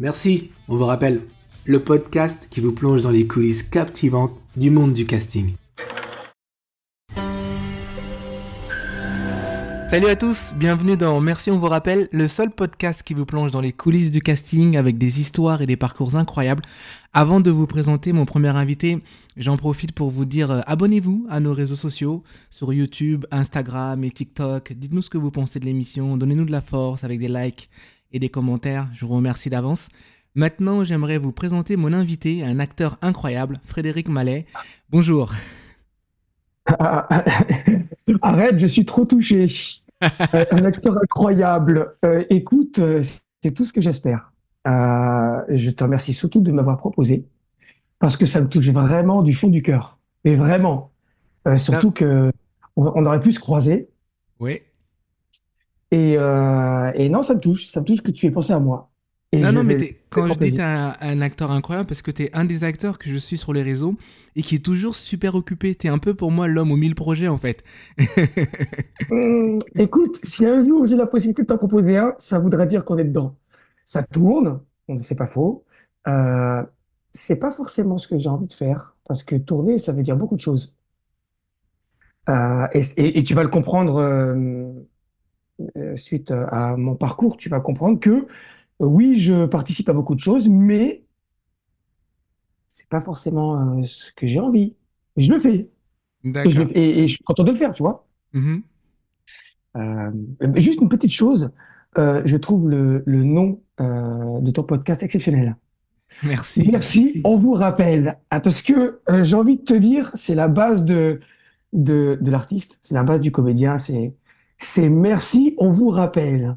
Merci, on vous rappelle, le podcast qui vous plonge dans les coulisses captivantes du monde du casting. Salut à tous, bienvenue dans Merci on vous rappelle, le seul podcast qui vous plonge dans les coulisses du casting avec des histoires et des parcours incroyables. Avant de vous présenter mon premier invité, j'en profite pour vous dire euh, abonnez-vous à nos réseaux sociaux sur YouTube, Instagram et TikTok. Dites-nous ce que vous pensez de l'émission, donnez-nous de la force avec des likes et des commentaires. Je vous remercie d'avance. Maintenant, j'aimerais vous présenter mon invité, un acteur incroyable, Frédéric Mallet. Bonjour. Arrête, je suis trop touché. Euh, un acteur incroyable. Euh, écoute, euh, c'est tout ce que j'espère. je te remercie surtout de m'avoir proposé parce que ça me touche vraiment du fond du cœur. Mais vraiment. surtout que on, aurait pu se croiser. Oui. Et, et, non, ça me touche. Ça me touche que tu aies pensé à moi. non, non, mais quand je dis que un, un, acteur incroyable, parce que tu es un des acteurs que je suis sur les réseaux et qui est toujours super occupé. Tu es un peu pour moi l'homme aux mille projets, en fait. Hum, écoute, si un jour j'ai la possibilité de t'en proposer un, ça voudrait dire qu'on est dedans. Ça tourne, c'est pas faux. Euh, c'est pas forcément ce que j'ai envie de faire, parce que tourner, ça veut dire beaucoup de choses. Euh, et, tu vas le comprendre euh, euh, suite à mon parcours, tu vas comprendre que oui, je participe à beaucoup de choses, mais c'est pas forcément ce que j'ai envie. Mais je le fais. Et, je suis content de le faire, tu vois. Mm-hmm. juste une petite chose, je trouve le, nom de ton podcast exceptionnel. Merci. Merci, on vous rappelle. Ah, parce que j'ai envie de te dire, c'est la base de, de, de l'artiste, c'est la base du comédien, c'est merci, on vous rappelle.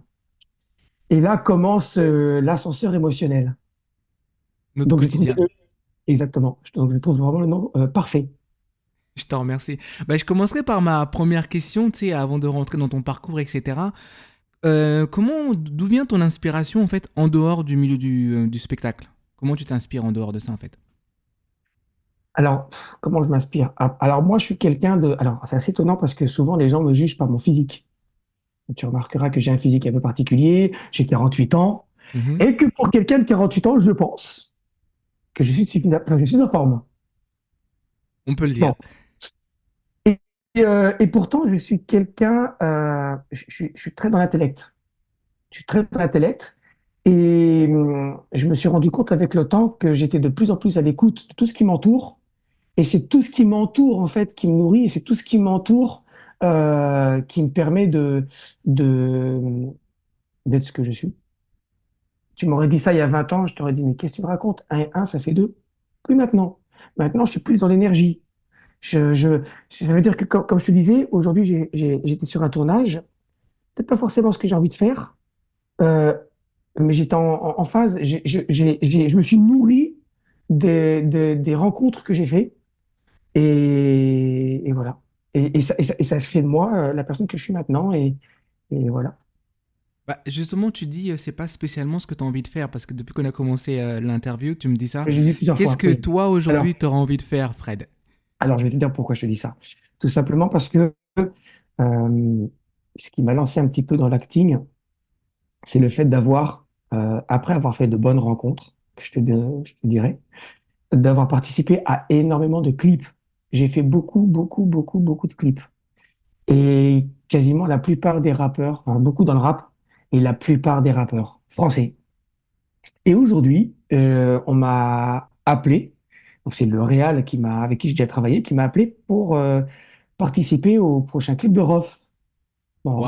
Et là commence euh, l'ascenseur émotionnel. Notre quotidien. exactement. Donc, je trouve vraiment le nom euh, parfait. Je te remercie. Bah, je commencerai par ma première question, tu sais, avant de rentrer dans ton parcours, etc. Euh, comment, d'où vient ton inspiration en fait en dehors du milieu du, du spectacle? Comment tu t'inspires en dehors de ça en fait? Alors, comment je m'inspire? Ah, Alors moi, je suis quelqu'un de. Alors, c'est assez étonnant parce que souvent les gens me jugent par mon physique tu remarqueras que j'ai un physique un peu particulier, j'ai 48 ans, mhm. et que pour quelqu'un de 48 ans, je pense que je suis suffisamment, je suis en forme. On peut le dire. Euh, et, pourtant, je suis quelqu'un, euh, je, suis très dans l'intellect. Je suis très dans l'intellect. Et hum, je me suis rendu compte avec le temps que j'étais de plus en plus à l'écoute de tout ce qui m'entoure. Et c'est tout ce qui m'entoure, en fait, qui me nourrit. Et c'est tout ce qui m'entoure euh, qui me permet de, de, d'être ce que je suis. Tu m'aurais dit ça il y a 20 ans, je t'aurais dit, mais qu'est-ce que tu me racontes? Un et un, ça fait deux. Plus maintenant. Maintenant, je suis plus dans l'énergie. Je, je, ça veut dire que, comme, comme je te disais, aujourd'hui, j'étais sur un tournage. Peut-être pas forcément ce que j'ai envie de faire, euh, mais j'étais en, en, phase. J'ai, je me suis nourri des, des, des rencontres que j'ai fait. Et, et voilà. Et, ça, se fait de moi euh, la personne que je suis maintenant. Et, voilà. Bah, justement, tu dis, euh, c'est pas spécialement ce que tu as envie de faire, parce que depuis qu'on a commencé euh, l'interview, tu me dis ça. Qu'est-ce que toi, aujourd'hui, tu auras envie de faire, Fred? Alors, je vais te dire pourquoi je te dis ça. Tout simplement parce que ce qui m'a lancé un petit peu dans l'acting, c'est le fait d'avoir, après avoir fait de bonnes rencontres, que je te, je te dirais, d'avoir participé à énormément de clips j'ai fait beaucoup, beaucoup, beaucoup, beaucoup de clips. Et quasiment la plupart des rappeurs, enfin, beaucoup dans le rap, et la plupart des rappeurs français. Et aujourd'hui, euh, on m'a appelé, donc c'est le Réal qui m'a, avec qui j'ai déjà travaillé, qui m'a appelé pour euh, participer au prochain clip de Rof. Bon,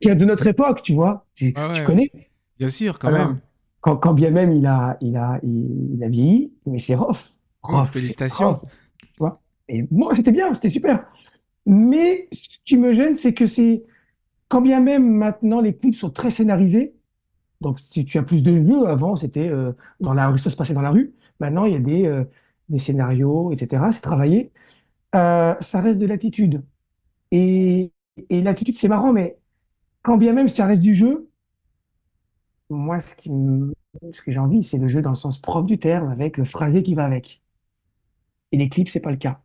qui, est, de notre époque, tu vois. Tu, connais? Bien sûr, quand même. Quand, quand, bien même il a, il a, il, a vieilli, mais c'est Rof. Rof, félicitations. tu et moi, c'était bien, c'était super. Mais ce qui me gêne, c'est que c'est, quand bien même maintenant les clips sont très scénarisés, donc si tu as plus de jeux, avant c'était euh, dans la rue, ça se passait dans la rue. Maintenant, il y a des, euh, des scénarios, etc. C'est travaillé. Euh, ça reste de l'attitude. Et, et l'attitude, c'est marrant, mais quand bien même ça reste du jeu, moi, ce, qui ce que j'ai envie, c'est le jeu dans le sens propre du terme, avec le phrasé qui va avec. Et les clips, c'est pas le cas.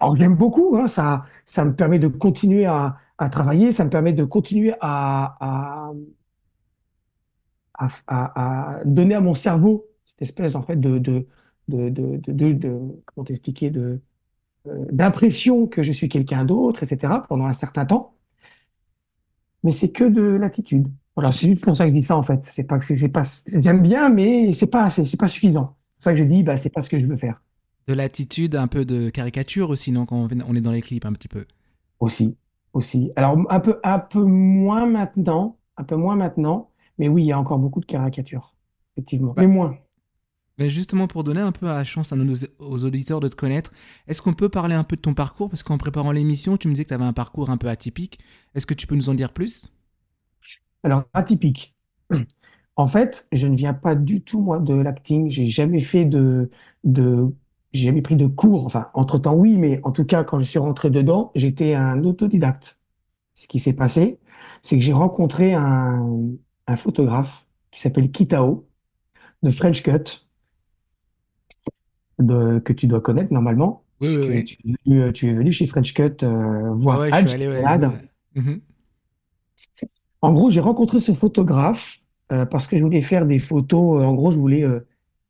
Alors j'aime beaucoup, hein, ça, ça me permet de continuer à, à, travailler, ça me permet de continuer à, à, à, à- donner à mon cerveau cette espèce en fait de, de, de, de, de, de- comment t'expliquer, de, euh, d'impression que je suis quelqu'un d'autre, etc. pendant un certain temps. Mais c'est que de l'attitude. Voilà, c'est juste pour ça que je dis ça en fait. C'est pas que c'est c'est pas, j'aime bien, mais c'est pas, c'est c'est pas suffisant. C'est pour ça que je dis, bah, c'est pas ce que je veux faire. De l'attitude, un peu de caricature aussi, non, quand on est dans les clips un petit peu? Aussi, aussi. Alors, un peu, un peu moins maintenant, un peu moins maintenant, mais oui, il y a encore beaucoup de caricatures, effectivement. Bah, Mais moins. mais justement, pour donner un peu la chance à nos, aux auditeurs de te connaître, est-ce qu'on peut parler un peu de ton parcours? Parce qu'en préparant l'émission, tu me disais que tu avais un parcours un peu atypique. Est-ce que tu peux nous en dire plus? Alors, atypique. En fait, je ne viens pas du tout, moi, de l'acting. J'ai jamais fait de, de, j'ai jamais pris de cours. Enfin, entre-temps, oui, mais en tout cas, quand je suis rentré dedans, j'étais un autodidacte. Ce qui s'est passé, c'est que j'ai rencontré un, un photographe qui s'appelle Kitao, de French Cut, de- que tu dois connaître normalement, Oui, oui, oui. tu es venu, tu es venu chez French Cut euh, voir ouais, allé, ouais. Mhm. En gros, j'ai rencontré ce photographe euh, parce que je voulais faire des photos. euh, en gros, je voulais euh,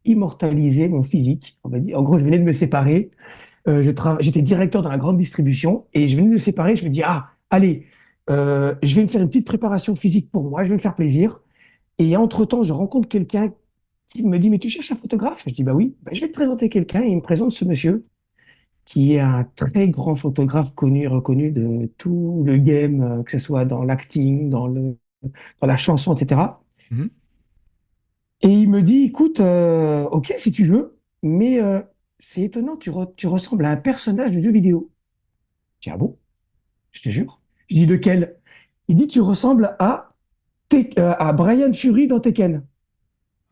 immortaliser mon physique. On. En gros, je venais de me séparer. Euh, je J'étais directeur dans la grande distribution et je venais de me séparer. Je me dis, ah, allez, euh, je vais me faire une petite préparation physique pour moi. Je vais me faire plaisir. Et entre-temps, je rencontre quelqu'un qui me dit, mais tu cherches un photographe? Je dis, bah oui, Bah, je vais te présenter quelqu'un. Et il me présente ce monsieur qui est un très grand photographe connu, reconnu de tout le game, euh, que ce soit dans l'acting, dans la chanson, etc. Et il me dit, écoute, euh, ok, si tu veux, mais euh, c'est étonnant, tu, re- tu ressembles à un personnage de jeu vidéo. Je dis, ah bon? Je te jure. Je dis, lequel? Il dit, tu ressembles à, euh, à Brian Fury dans Tekken.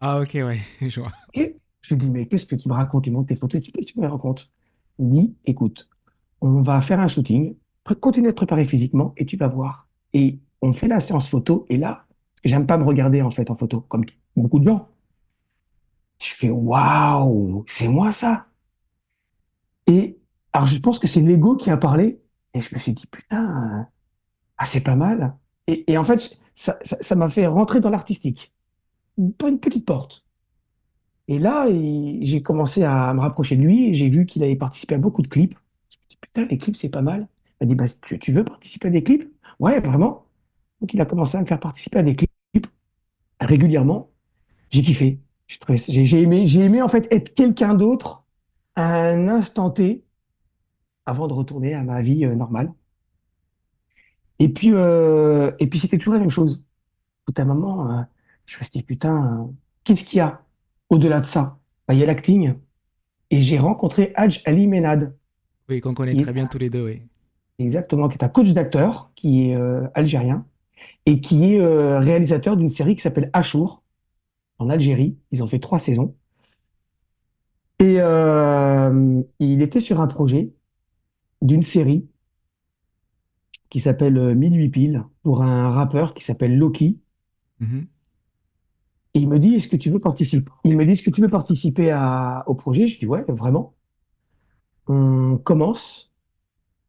Ah, ok, ouais, je vois. Et je lui dis, mais qu'est-ce que tu me racontes? Il montre tes photos. Qu'est-ce que tu me racontes? Il dit, écoute, on va faire un shooting, continue à te préparer physiquement et tu vas voir. Et on fait la séance photo et là, j'aime pas me regarder en fait en photo, comme beaucoup de gens. Je fais, waouh, c'est moi ça. Et alors je pense que c'est l'ego qui a parlé et je me suis dit, putain, ah, c'est pas mal. Et, en fait, ça, m'a fait rentrer dans l'artistique. Une, une petite porte. Et là, j'ai commencé à me rapprocher de lui et j'ai vu qu'il avait participé à beaucoup de clips. Je me dit, putain, les clips, c'est pas mal. Il m'a dit, bah, tu, tu veux participer à des clips? Ouais, vraiment. Donc, il a commencé à me faire participer à des clips régulièrement. J'ai kiffé. J'ai aimé, j'ai aimé, en fait, être quelqu'un d'autre à un instant T avant de retourner à ma vie euh, normale. Et puis, euh, et puis c'était toujours la même chose. Au bout d'un moment, euh, je me suis dit, putain, qu'est-ce qu'il y a au-delà de ça? Bah, il y a l'acting. Et j'ai rencontré Hadj Ali Menad, Oui, qu'on connaît est très bien tous les deux, oui. exactement, qui est un coach d'acteur, qui est algérien, et qui est réalisateur d'une série qui s'appelle Achour, en Algérie. Ils ont fait trois saisons. Et euh, il était sur un projet d'une série qui s'appelle euh, Minuit Pile, pour un rappeur qui s'appelle Loki. Mhm. Et il me dit, est-ce que tu veux participer? Il me dit, est-ce que tu veux participer à, au projet? Je dis, ouais, vraiment. On commence.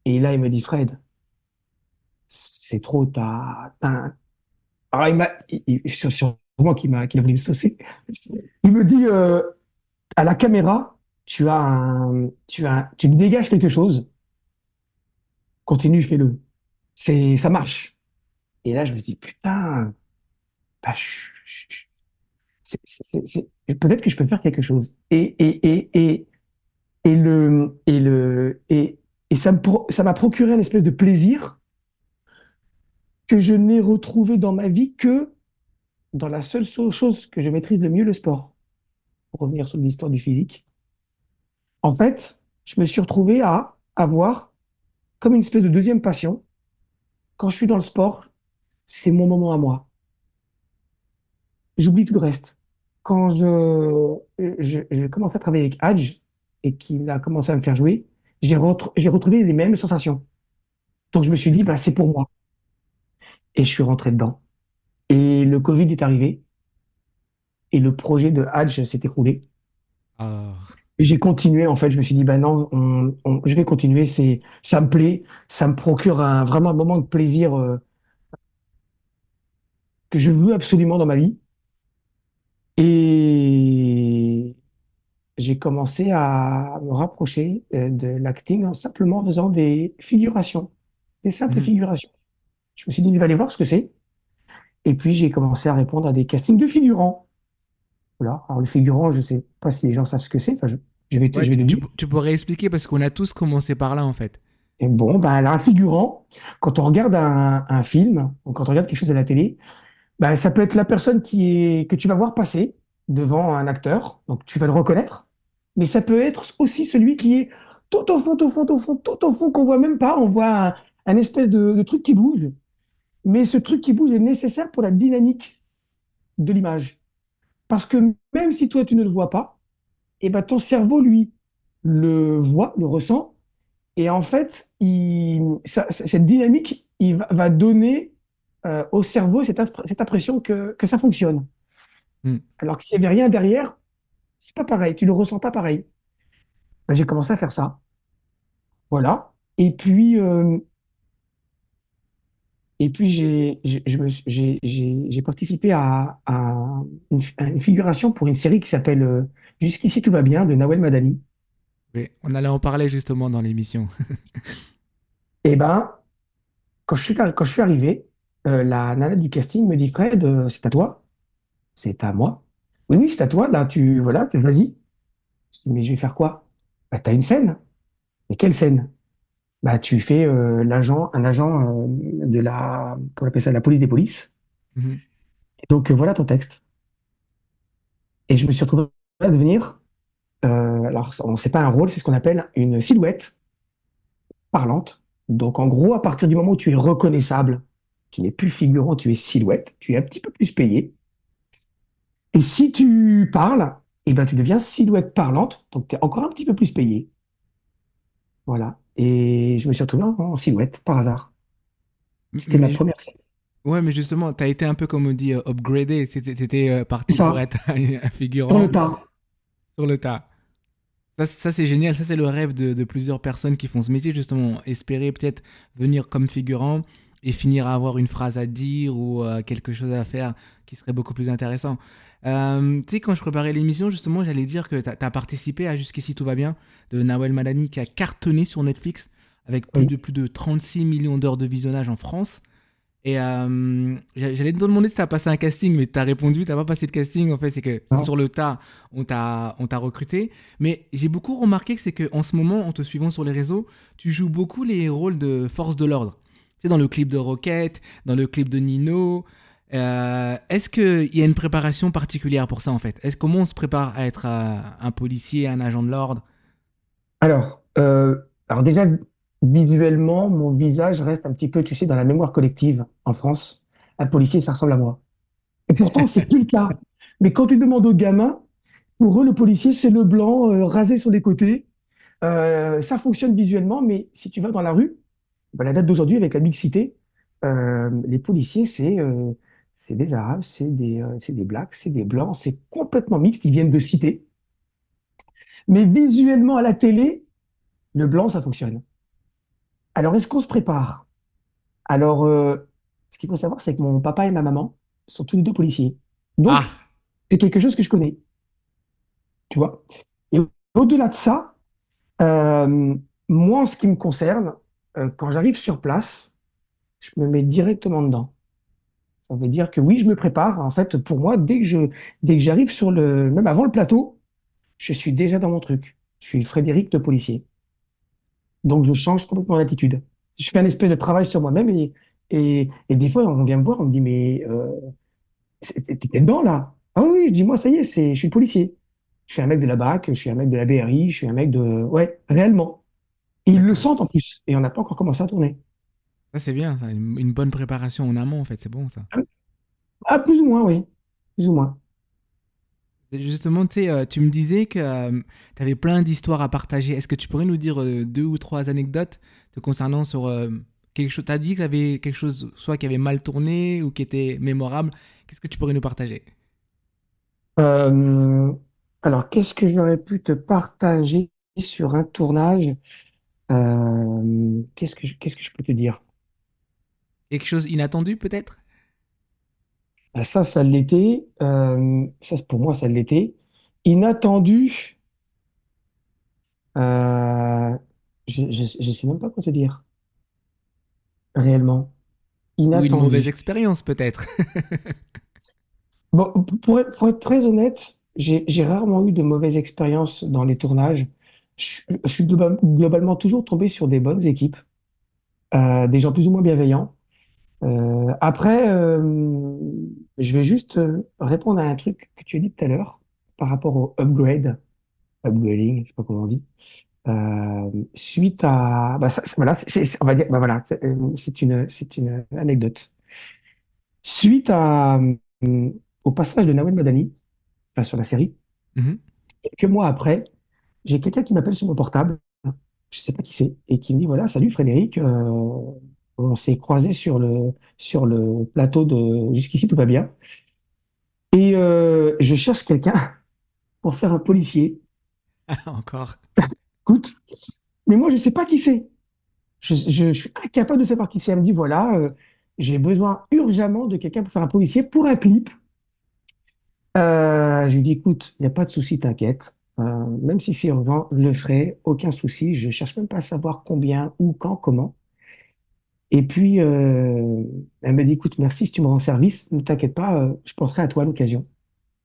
Et là, il me dit, Fred, c'est trop, un- Alors, il m'a, sur- sûrement qu'il m'a, qu'il a voulu me saucer. Il me dit, euh, à la caméra, tu as un, tu as, tu dégages quelque chose. Continue, fais-le. C'est, ça marche. Et là, je me dis, putain, bah, peut-être que je peux faire quelque chose. Et, et, et, et, et le, et le, et, et ça me, ça m'a procuré un espèce de plaisir que je n'ai retrouvé dans ma vie que dans la seule chose que je maîtrise le mieux, le sport. Pour revenir sur l'histoire du physique. En fait, je me suis retrouvé à avoir comme une espèce de deuxième passion. Quand je suis dans le sport, c'est mon moment à moi. J'oublie tout le reste. Quand je, je, je à travailler avec Hadj et qu'il a commencé à me faire jouer, j'ai retrouvé les mêmes sensations. Donc je me suis dit, bah, c'est pour moi. Et je suis rentré dedans. Et le Covid est arrivé. Et le projet de Hadj s'est écroulé. Ah, j'ai continué, en fait. Je me suis dit, bah non, on- on- je vais continuer. C'est, ça me plaît. Ça me procure un, vraiment un moment de plaisir euh, que je veux absolument dans ma vie. Et j'ai commencé à me rapprocher euh, de l'acting en simplement faisant des figurations, des simples Mhm. figurations. Je me suis dit, je vais aller voir ce que c'est. Et puis, j'ai commencé à répondre à des castings de figurants. Voilà. Alors, le figurant, je sais pas si les gens savent ce que c'est. Enfin, je, je vais, te- Ouais, je vais tu, le pourrais expliquer parce qu'on a tous commencé par là en fait. Et bon, bah, alors, un figurant, quand on regarde un, un film, ou quand on regarde quelque chose à la télé, bah, ça peut être la personne qui est, que tu vas voir passer devant un acteur. Donc, tu vas le reconnaître. Mais ça peut être aussi celui qui est tout au fond, tout au fond, tout au fond, tout au fond, qu'on voit même pas. On voit un, un espèce de, de truc qui bouge. Mais ce truc qui bouge est nécessaire pour la dynamique de l'image. Parce que même si toi, tu ne le vois pas, et ben, ton cerveau, lui, le voit, le ressent. Et en fait, il, ça- cette dynamique, il va, va donner euh, au cerveau cette impression que, que ça fonctionne. Hmm. Alors que s'il n'y avait rien derrière, c'est pas pareil, tu ne le ressens pas pareil. Ben, j'ai commencé à faire ça. Voilà. Et puis, euh, et puis j'ai, participé à, à une, à une figuration pour une série qui s'appelle euh, Jusqu'ici tout va bien de Nawel Madani. Oui, on allait en parler justement dans l'émission. Et ben, quand je suis, quand je suis arrivé, euh, la nana du casting me dit Fred, euh, c'est à toi? C'est à moi? Oui, oui, c'est à toi. Là, tu, voilà, tu- vas-y. Je dis, mais je vais faire quoi? Bah, t'as une scène. Mais quelle scène? Bah, tu fais euh, l'agent, un agent euh, de la, comment on appelle ça, la police des polices. Mhm. Et donc, euh, voilà ton texte. Et je me suis retrouvé à devenir, euh, alors, on sait pas un rôle, c'est ce qu'on appelle une silhouette parlante. Donc, en gros, à partir du moment où tu es reconnaissable, tu n'es plus figurant, tu es silhouette, tu es un petit peu plus payé. Et si tu parles, eh ben, tu deviens silhouette parlante, donc tu es encore un petit peu plus payé. Voilà. Et je me suis retrouvé en, silhouette, par hasard. C'était ma première scène. ouais, mais justement, t'as été un peu comme on dit euh, upgradé. C'était euh, parti pour être un sur le figurant tas. sur le tas. Ça, ça, c'est génial. Ça, c'est le rêve de, de plusieurs personnes qui font ce métier, justement. Espérer peut-être venir comme figurant et finir à avoir une phrase à dire ou euh, quelque chose à faire qui serait beaucoup plus intéressant. Euh, tu sais, quand je préparais l'émission, justement, j'allais dire que tu as, participé à Jusqu'ici tout va bien de Nawel Madani qui a cartonné sur Netflix avec plus de, plus de 36 millions d'heures de visionnage en France. Et euh, j'a- j'allais te demander si tu as passé un casting, mais tu as répondu, tu pas passé de casting. En fait, c'est que Non. sur le tas, on t'a on t'a recruté. Mais j'ai beaucoup remarqué que c'est qu'en ce moment, en te suivant sur les réseaux, tu joues beaucoup les rôles de force de l'ordre. Sais, dans le clip de Rocket, dans le clip de Nino. Euh, Est-ce qu'il y a une préparation particulière pour ça, en fait? Est-ce Comment on se prépare à être euh, un policier, un agent de l'ordre? Alors, euh, alors déjà, visuellement, mon visage reste un petit peu, tu sais, dans la mémoire collective en France. Un policier, ça ressemble à moi. Et pourtant, c'est plus le cas. Mais quand tu demandes aux gamins, pour eux, le policier, c'est le blanc rasé sur les côtés. Ça fonctionne visuellement, mais si tu vas dans la rue, ben, la date d'aujourd'hui, avec la mixité, euh, les policiers, c'est euh, des Arabes, c'est des, euh, des Blacks, c'est des Blancs, c'est complètement mixte, ils viennent de citer. Mais visuellement, à la télé, le blanc, ça fonctionne. Alors, est-ce qu'on se prépare? Alors, euh, ce qu'il faut savoir, c'est que mon papa et ma maman sont tous les deux policiers. Donc, Ah c'est quelque chose que je connais, tu vois? Et au-delà de ça, euh, moi, en ce qui me concerne, euh, quand j'arrive sur place, je me mets directement dedans. Ça veut dire que oui, je me prépare. En fait, pour moi, dès que je, dès que j'arrive sur le, même avant le plateau, je suis déjà dans mon truc. Je suis Frédéric le policier. Donc, je change complètement d'attitude. Je fais un espèce de travail sur moi-même et, et, des fois, on vient me voir, on me dit, mais euh, t'étais dedans là? Ah oui, je dis, moi, ça y est, je suis policier. Je suis un mec de la BAC, je suis un mec de la BRI, je suis un mec de... Ouais, réellement. Ils le sentent en plus. Et on n'a pas encore commencé à tourner. Ça, c'est bien, ça. Une, une bonne préparation en amont, en fait. C'est bon, ça. Ah, plus ou moins, oui. Plus ou moins. Justement, euh, tu me disais que tu avais plein d'histoires à partager. Est-ce que tu pourrais nous dire euh, deux ou trois anecdotes te concernant sur euh, quelque chose Tu as dit que tu avais quelque chose soit qui avait mal tourné ou qui était mémorable. Qu'est-ce que tu pourrais nous partager? Euh, alors, qu'est-ce que j'aurais pu te partager sur un tournage? Euh, qu'est-ce que je, qu'est-ce que je peux te dire? Quelque chose inattendu peut-être? Ah, Ça, ça l'était. Euh, ça, pour moi, ça l'était. Inattendu. euh, je, je, je sais même pas quoi te dire. Réellement. Ou une mauvaise Inattendu. expérience peut-être. Bon, pour être, pour être très honnête, j'ai j'ai rarement eu de mauvaises expériences dans les tournages. Je, je suis globa- globalement toujours tombé sur des bonnes équipes, euh, des gens plus ou moins bienveillants. Euh, après, euh, je vais juste répondre à un truc que tu as dit tout à l'heure par rapport au upgrade, upgrading, je sais pas comment on dit. Suite à, bah ça, voilà, on va dire, bah voilà, c'est une, c'est une anecdote. Suite à, au passage de Nawel Madani, enfin, sur la série, Mhm. quelques mois après, j'ai quelqu'un qui m'appelle sur mon portable, je sais pas qui c'est, et qui me dit, voilà, salut Frédéric, euh, on s'est croisés sur le, sur le plateau de Jusqu'ici tout va bien, et euh, je cherche quelqu'un pour faire un policier. Encore. Écoute, mais moi je sais pas qui c'est. Je, je- je suis incapable de savoir qui c'est. Elle me dit, voilà, euh, j'ai besoin urgemment de quelqu'un pour faire un policier pour un clip. Euh, je lui dis, écoute, il n'y a pas de souci, t'inquiète. Euh, même si c'est urgent, je le ferai, aucun souci. Je cherche même pas à savoir combien, où, quand, comment. Et puis, euh, elle m'a dit, écoute, merci si tu me rends service, ne t'inquiète pas, euh, je penserai à toi à l'occasion.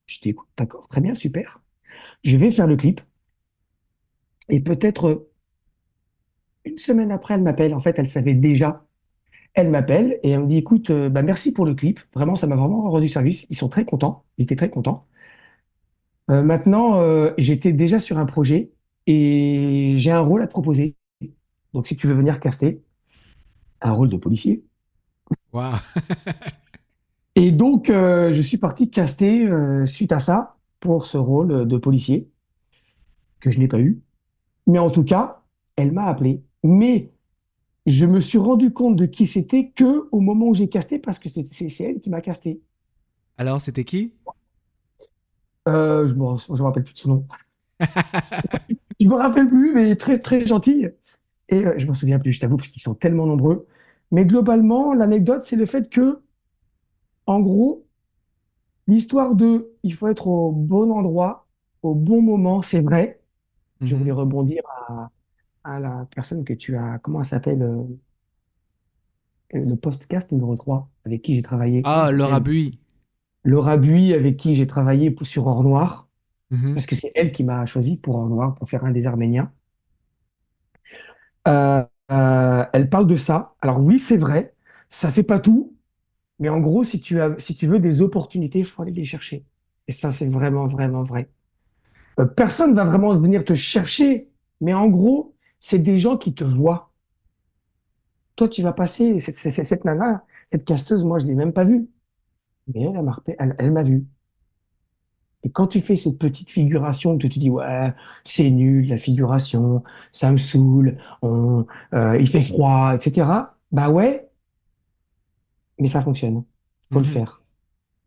Je dis, écoute, d'accord, très bien, super. Je vais faire le clip. Et peut-être une semaine après, elle m'appelle. En fait, elle savait déjà. Elle m'appelle et elle me dit, écoute, bah, merci pour le clip. Vraiment, ça m'a vraiment rendu service. Ils sont très contents. Ils étaient très contents. Euh, maintenant, euh, j'étais déjà sur un projet et j'ai un rôle à te proposer. Donc, si tu veux venir caster, un rôle de policier. Waouh. Et donc, euh, je suis parti caster suite à ça pour ce rôle de policier que je n'ai pas eu. Mais en tout cas, elle m'a appelé. Mais je me suis rendu compte de qui c'était que au moment où j'ai casté parce que c'est elle qui m'a casté. Alors, c'était qui? Euh, je me, je me rappelle plus de son nom. Je me rappelle plus, mais très très gentille. Et euh, je m'en souviens plus, je t'avoue, parce qu'ils sont tellement nombreux. Mais globalement, l'anecdote, c'est le fait que, en gros, l'histoire de il faut être au bon endroit, au bon moment, c'est vrai. Je voulais Mhm. rebondir à, à la personne que tu as, comment elle s'appelle, euh, le podcast numéro 3 avec qui j'ai travaillé. Ah, Laura? Bui. Laura Bui, avec qui j'ai travaillé pour- sur Or Noir, Mhm. parce que c'est elle qui m'a choisi pour Or Noir, pour faire un des Arméniens. Euh, euh, elle parle de ça. Alors oui, c'est vrai, ça fait pas tout, mais en gros, si tu as, si tu veux des opportunités, il faut aller les chercher. Et ça, c'est vraiment, vraiment vrai. Euh, personne va vraiment venir te chercher, mais en gros, c'est des gens qui te voient. Toi, tu vas passer, cette, cette, cette nana, cette casteuse, moi, je l'ai même pas vue, mais elle, elle m'a repé- elle, elle m'a vu. Et quand tu fais cette petite figuration, que tu te dis, ouais, c'est nul, la figuration, ça me saoule, on, euh, il fait froid, etc. Bah ouais, mais ça fonctionne. Faut le Mhm. faire.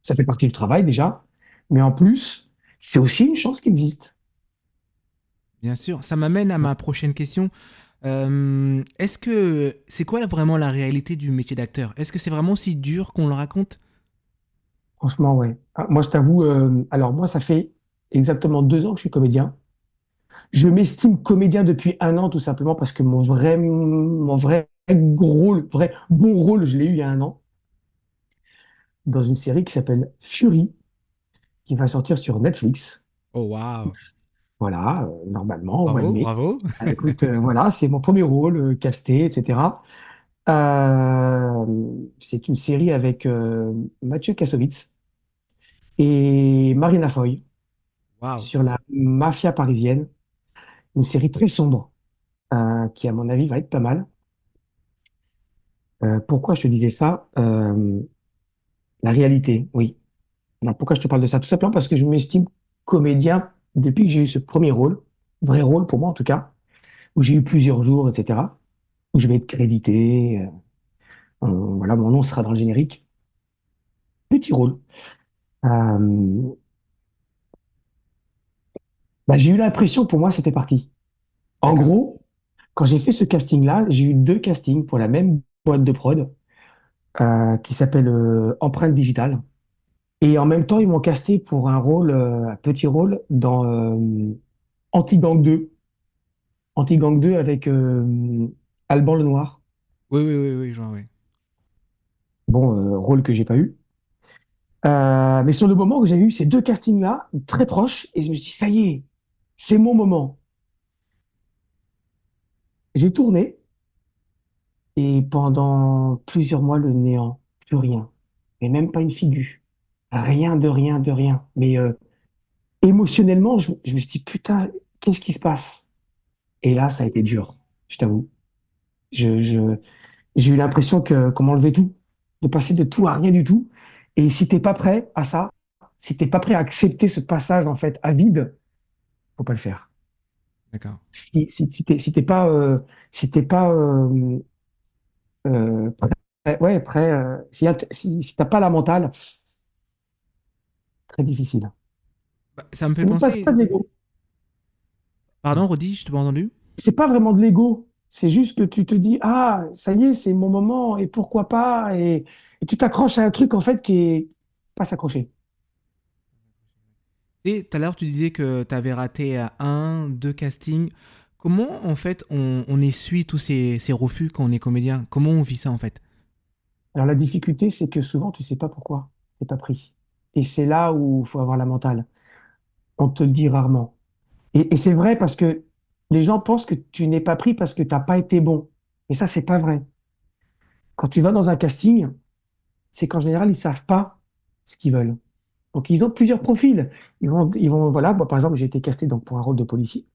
Ça fait partie du travail déjà, mais en plus, c'est aussi une chance qui existe. Bien sûr. Ça m'amène à ma prochaine question. Euh, est-ce que c'est quoi vraiment la réalité du métier d'acteur? Est-ce que c'est vraiment si dur qu'on le raconte? Franchement, ouais. Ah, moi, je t'avoue, euh, alors moi, ça fait exactement deux ans que je suis comédien. Je m'estime comédien depuis un an, tout simplement parce que mon vrai, mon vrai rôle, vrai bon rôle, je l'ai eu il y a un an, dans une série qui s'appelle Fury, qui va sortir sur Netflix. Oh, waouh. Voilà, euh, normalement, Bravo, bravo. Ah, écoute, euh, voilà, c'est mon premier rôle, euh, casté, etc. C'est une série avec Mathieu Kassovitz et Marina Foy sur la mafia parisienne. Une série très sombre, euh, qui, à mon avis, va être pas mal. Euh, pourquoi je te disais ça? Euh, la réalité, oui. Alors, pourquoi je te parle de ça? Tout simplement parce que je m'estime comédien depuis que j'ai eu ce premier rôle, vrai rôle pour moi en tout cas, où j'ai eu plusieurs jours, etc., où je vais être crédité. voilà, mon nom sera dans le générique. Petit rôle. Euh, bah, j'ai eu l'impression, pour moi, c'était parti. En gros, quand j'ai fait ce casting-là, j'ai eu deux castings pour la même boîte de prod euh, qui s'appelle euh, Empreinte Digitale. Et en même temps, ils m'ont casté pour un rôle, un petit rôle dans Anti-Gang 2. Anti-Gang 2 avec Alban Lenoir. Oui, oui, oui, oui, genre, oui. Bon, rôle que j'ai pas eu. Euh, mais sur le moment où j'ai eu ces deux castings-là, très proches, et je me suis dit, ça y est, c'est mon moment. J'ai tourné, et pendant plusieurs mois, le néant, plus rien. Et même pas une figure. Rien de rien de rien. Mais euh, émotionnellement, je, me suis dit, putain, qu'est-ce qui se passe? Et là, ça a été dur, je t'avoue. J'ai eu l'impression que qu'on m'enlevait tout, de passer de tout à rien du tout. Et si t'es pas prêt à ça, si t'es pas prêt à accepter ce passage en fait à vide, faut pas le faire. D'accord. Si si si t'es si pas euh, si t'es pas euh, euh, prêt, ouais prêt, euh, si, si si t'as pas la mentale, très difficile. Bah, ça me fait même pas, penser. pas de l'ego. Pardon, redis, je t'ai pas entendu. C'est pas vraiment de l'ego. C'est juste que tu te dis, ah, ça y est, c'est mon moment, et pourquoi pas, et, et tu t'accroches à un truc, en fait, qui est pas s'accrocher. Et tout à l'heure, tu disais que tu avais raté un, deux castings. Comment, en fait, on, on essuie tous ces, ces refus quand on est comédien? Comment on vit ça, en fait? Alors, la difficulté, c'est que souvent, tu sais pas pourquoi t'es pas pris. Et c'est là où il faut avoir la mentale. On te le dit rarement. Et, et c'est vrai parce que les gens pensent que tu n'es pas pris parce que t'as pas été bon. Et ça, c'est pas vrai. Quand tu vas dans un casting, c'est qu'en général, ils savent pas ce qu'ils veulent. Donc, ils ont plusieurs profils. Ils vont, ils vont, voilà, moi, par exemple, j'ai été casté donc, pour un rôle de policier,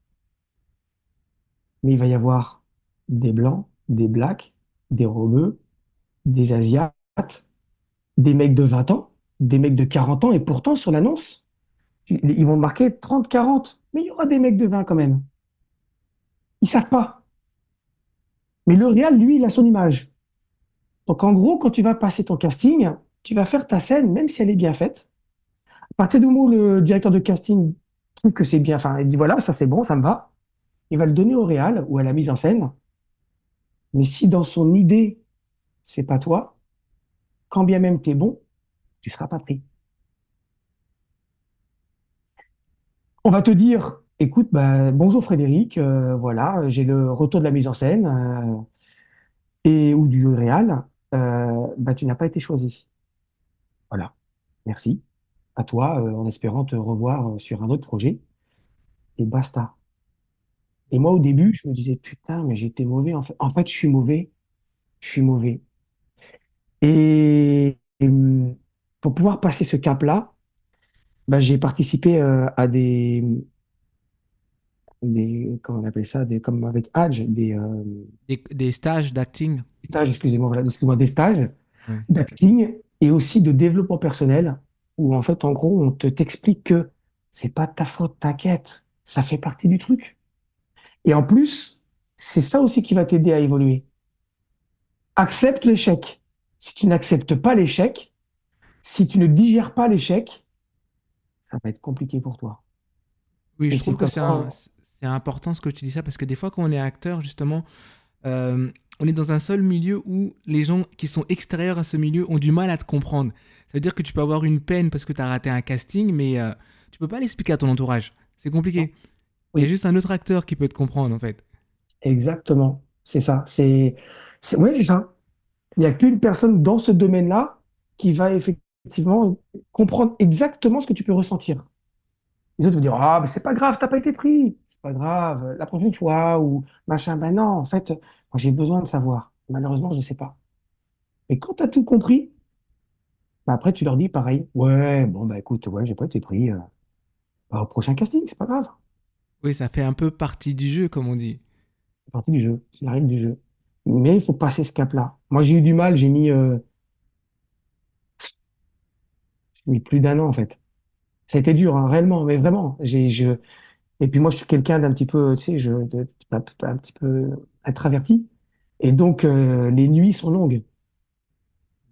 mais il va y avoir des blancs, des blacks, des rebeux, des asiates, des mecs de 20 ans, des mecs de 40 ans, et pourtant, sur l'annonce, tu- ils vont marquer 30-40, mais il y aura des mecs de 20 quand même. Ils savent pas. Mais le réal, lui, il a son image. Donc, en gros, quand tu vas passer ton casting, tu vas faire ta scène, même si elle est bien faite. À partir du moment où le directeur de casting trouve que c'est bien, enfin, il dit voilà, ça c'est bon, ça me va, il va le donner au réal ou à la mise en scène. Mais si dans son idée, c'est pas toi, quand bien même t'es bon, tu seras pas pris. On va te dire, écoute, bah, bonjour Frédéric, euh, voilà, j'ai le retour de la mise en scène euh, et ou du réal, euh, bah, tu n'as pas été choisi. Voilà, merci. À toi, en espérant te revoir sur un autre projet et basta. Et moi, au début, je me disais, putain, mais j'étais mauvais. En fait, je suis mauvais. Je suis mauvais. Et, hum, pour pouvoir passer ce cap-là, bah, j'ai participé à des, des, comment on appelle ça, des, comme avec Hadj, des euh, des, des stages d'acting stages, excusez-moi, voilà, excusez-moi, des stages Ouais. d'acting et aussi de développement personnel où en fait, en gros, on te t'explique que c'est pas de ta faute, t'inquiète, ça fait partie du truc. Et en plus, c'est ça aussi qui va t'aider à évoluer. Accepte l'échec. Si tu n'acceptes pas l'échec, si tu ne digères pas l'échec, ça va être compliqué pour toi. Oui, Et je trouve que c'est un- c'est important ce que tu dis ça parce que des fois, quand on est acteur, justement, euh, on est dans un seul milieu où les gens qui sont extérieurs à ce milieu ont du mal à te comprendre. Ça veut dire que tu peux avoir une peine parce que tu as raté un casting, mais euh, tu peux pas l'expliquer à ton entourage. C'est compliqué. Il y a juste un autre acteur qui peut te comprendre, en fait. Exactement. C'est ça. C'est, oui, c'est ça. Il n'y a qu'une personne dans ce domaine-là qui va effectivement comprendre exactement ce que tu peux ressentir. Les autres vont dire, ah, mais c'est pas grave, t'as pas été pris. C'est pas grave, la prochaine fois, ou machin. Ben non, en fait, moi, j'ai besoin de savoir. Malheureusement, je ne sais pas. Mais quand tu as tout compris, ben après, tu leur dis pareil. Ouais, bon, bah écoute, ouais, j'ai pas été pris. euh, bah, au prochain casting, c'est pas grave. Oui, ça fait un peu partie du jeu, comme on dit. C'est partie du jeu. C'est la règle du jeu. Mais il faut passer ce cap-là. Moi, j'ai eu du mal. J'ai mis, euh, j'ai mis plus d'un an, en fait. Ça a été dur, hein, réellement, mais vraiment. J'ai, je... Et puis moi, je suis quelqu'un d'un petit peu, tu sais, je, de- un, un petit peu introverti. Et donc, euh, les nuits sont longues.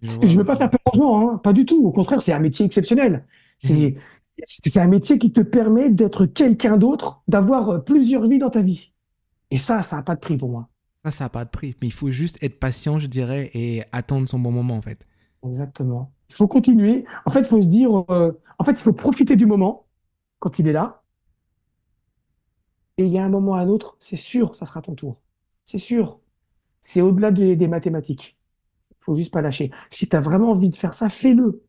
Je vois, ne veux pas faire peur aux gens, hein, pas du tout. Au contraire, c'est un métier exceptionnel. Mhm. C'est, c'est un métier qui te permet d'être quelqu'un d'autre, d'avoir euh, plusieurs vies dans ta vie. Et ça, ça n'a pas de prix pour moi. Ça, ça n'a pas de prix. Mais il faut juste être patient, je dirais, et attendre son bon moment, en fait. Exactement. Il faut continuer. En fait, il faut se dire, euh, en fait, il faut profiter du moment quand il est là. Et il y a un moment à un autre, c'est sûr, ça sera ton tour. C'est sûr. C'est au-delà des, des mathématiques. Il faut juste pas lâcher. Si tu as vraiment envie de faire ça, fais-le.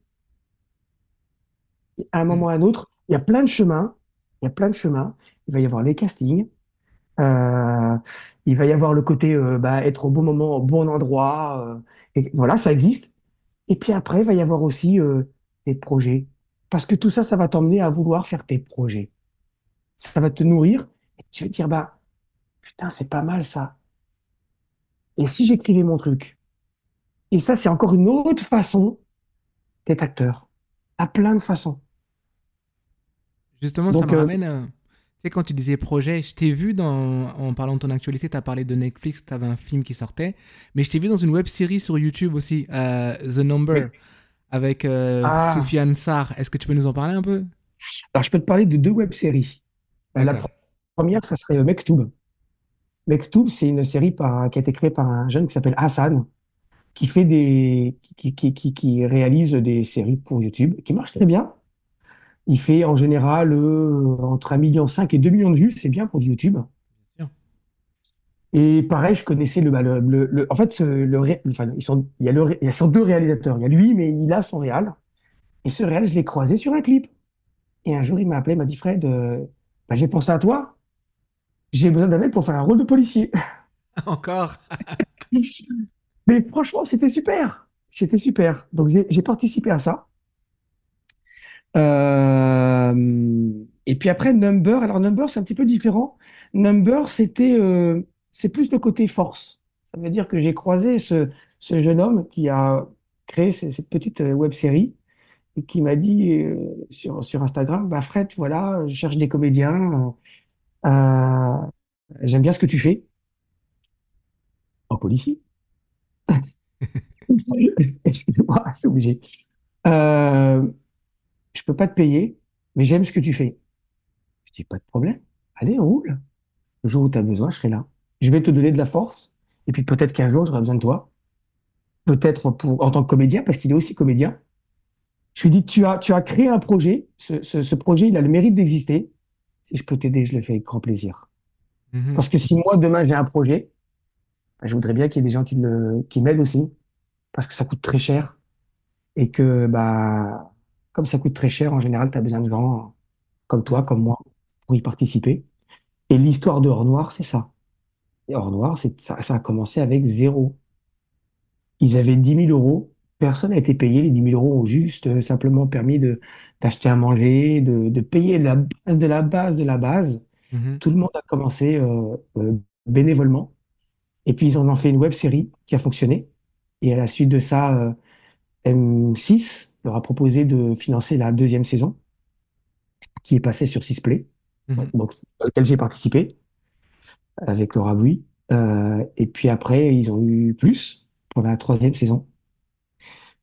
À un moment à un autre, il y a plein de chemins. Il y a plein de chemins. Il va y avoir les castings. Euh, il va y avoir le côté euh, bah, être au bon moment, au bon endroit. voilà, ça existe. Et puis après, il va y avoir aussi euh, des projets. Parce que tout ça, ça va t'emmener à vouloir faire tes projets. Ça va te nourrir. Et tu vas te dire, bah, putain, c'est pas mal ça. Et si j'écrivais mon truc? Et ça, c'est encore une autre façon d'être acteur. À plein de façons. Justement, ça me euh, ramène à... Tu sais, quand tu disais projet, je t'ai vu dans... En parlant de ton actualité, tu as parlé de Netflix, tu avais un film qui sortait, mais je t'ai vu dans une web série sur YouTube aussi, euh, The oui. Number, avec euh, Ah, Soufiane Sarr. Est-ce que tu peux nous en parler un peu? Alors je peux te parler de deux web-séries. Euh, La première, ça serait euh, Mektoub. Mektoub, c'est une série par- qui a été créée par un jeune qui s'appelle Hassan, qui fait des, qui, qui, qui, qui réalise des séries pour YouTube, qui marche très bien. Il fait en général euh, entre 1,5 million et 2 millions de vues, c'est bien pour du YouTube. Bien. Et pareil, je connaissais le, bah, le, le- le- en fait, ce- le, ré- enfin, ils sont, il y a le, ré- il y a sont deux réalisateurs. Il y a lui, mais il a son réal. Et ce réal, je l'ai croisé sur un clip. Et un jour, il m'a appelé, il m'a dit, Fred, euh, bah, j'ai pensé à toi. J'ai besoin d'un mec pour faire un rôle de policier. Encore Mais franchement, c'était super. C'était super. Donc, j'ai participé à ça. Euh, et puis après, Number. Alors, Number, c'est un petit peu différent. Number, c'était, euh, c'est plus le côté force. Ça veut dire que j'ai croisé ce, ce jeune homme qui a créé ce- cette petite euh, web série et qui m'a dit euh, sur, sur Instagram, bah Fred, voilà, je cherche des comédiens. euh, j'aime bien ce que tu fais. En policier. Excusez-moi, je suis obligé. Je peux pas te payer, mais j'aime ce que tu fais. Je dis, pas de problème. Allez, roule. Le jour où tu as besoin, je serai là. Je vais te donner de la force. Et puis peut-être qu'un jour, j'aurai besoin de toi. Peut-être pour, en tant que comédien, parce qu'il est aussi comédien. Je lui dis, tu as, tu as créé un projet. Ce, ce, ce projet, il a le mérite d'exister. Si je peux t'aider, je le fais avec grand plaisir. Mhm. Parce que si moi, demain, j'ai un projet, bah, je voudrais bien qu'il y ait des gens qui le, qui m'aident aussi. Parce que ça coûte très cher. Et que, bah, comme ça coûte très cher, en général, tu as besoin de gens comme toi, comme moi, pour y participer. Et l'histoire de Hors Noir, c'est ça. Et Hors Noir, ça, ça a commencé avec zéro. Ils avaient dix mille euros. Personne n'a été payé. Les dix mille euros ont juste euh, simplement permis de, d'acheter à manger, de, de payer la base de la base de la base. Mhm. Tout le monde a commencé euh, euh, bénévolement. Et puis, ils en ont fait une web série qui a fonctionné. Et à la suite de ça, euh, M6 leur a proposé de financer la deuxième saison, qui est passée sur Sisplay, Mhm. donc, dans laquelle j'ai participé avec Laura Bouy. Euh, et puis après, ils ont eu plus pour la troisième saison,